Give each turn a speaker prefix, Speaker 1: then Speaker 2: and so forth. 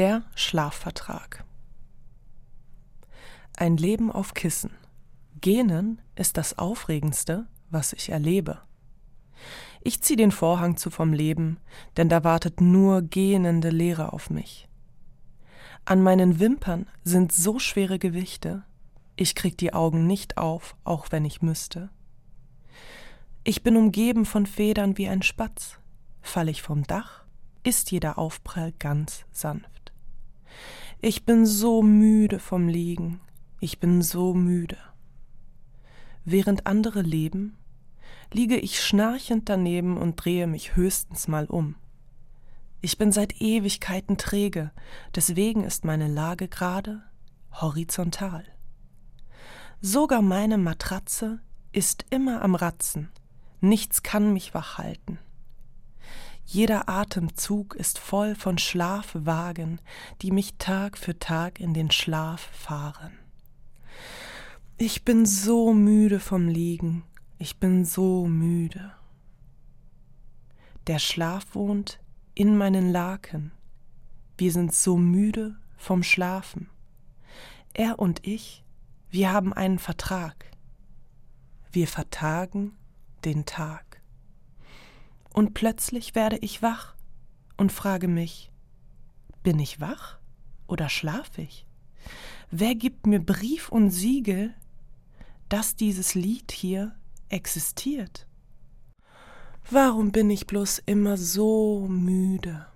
Speaker 1: Der Schlafvertrag. Ein Leben auf Kissen. Gähnen ist das Aufregendste, was ich erlebe. Ich zieh den Vorhang zu vom Leben, denn da wartet nur gähnende Leere auf mich. An meinen Wimpern sind so schwere Gewichte, ich krieg die Augen nicht auf, auch wenn ich müsste. Ich bin umgeben von Federn wie ein Spatz. Fall ich vom Dach, ist jeder Aufprall ganz sanft. Ich bin so müde vom Liegen, ich bin so müde. Während andere leben, liege ich schnarchend daneben und drehe mich höchstens mal um. Ich bin seit Ewigkeiten träge, deswegen ist meine Lage gerade horizontal. Sogar meine Matratze ist immer am Ratzen, nichts kann mich wach halten. Jeder Atemzug ist voll von Schlafwagen, die mich Tag für Tag in den Schlaf fahren. Ich bin so müde vom Liegen, ich bin so müde. Der Schlaf wohnt in meinen Laken. Wir sind so müde vom Schlafen. Er und ich, wir haben einen Vertrag. Wir vertagen den Tag. Und plötzlich werde ich wach und frage mich, bin ich wach oder schlaf ich? Wer gibt mir Brief und Siegel, dass dieses Lied hier existiert? Warum bin ich bloß immer so müde?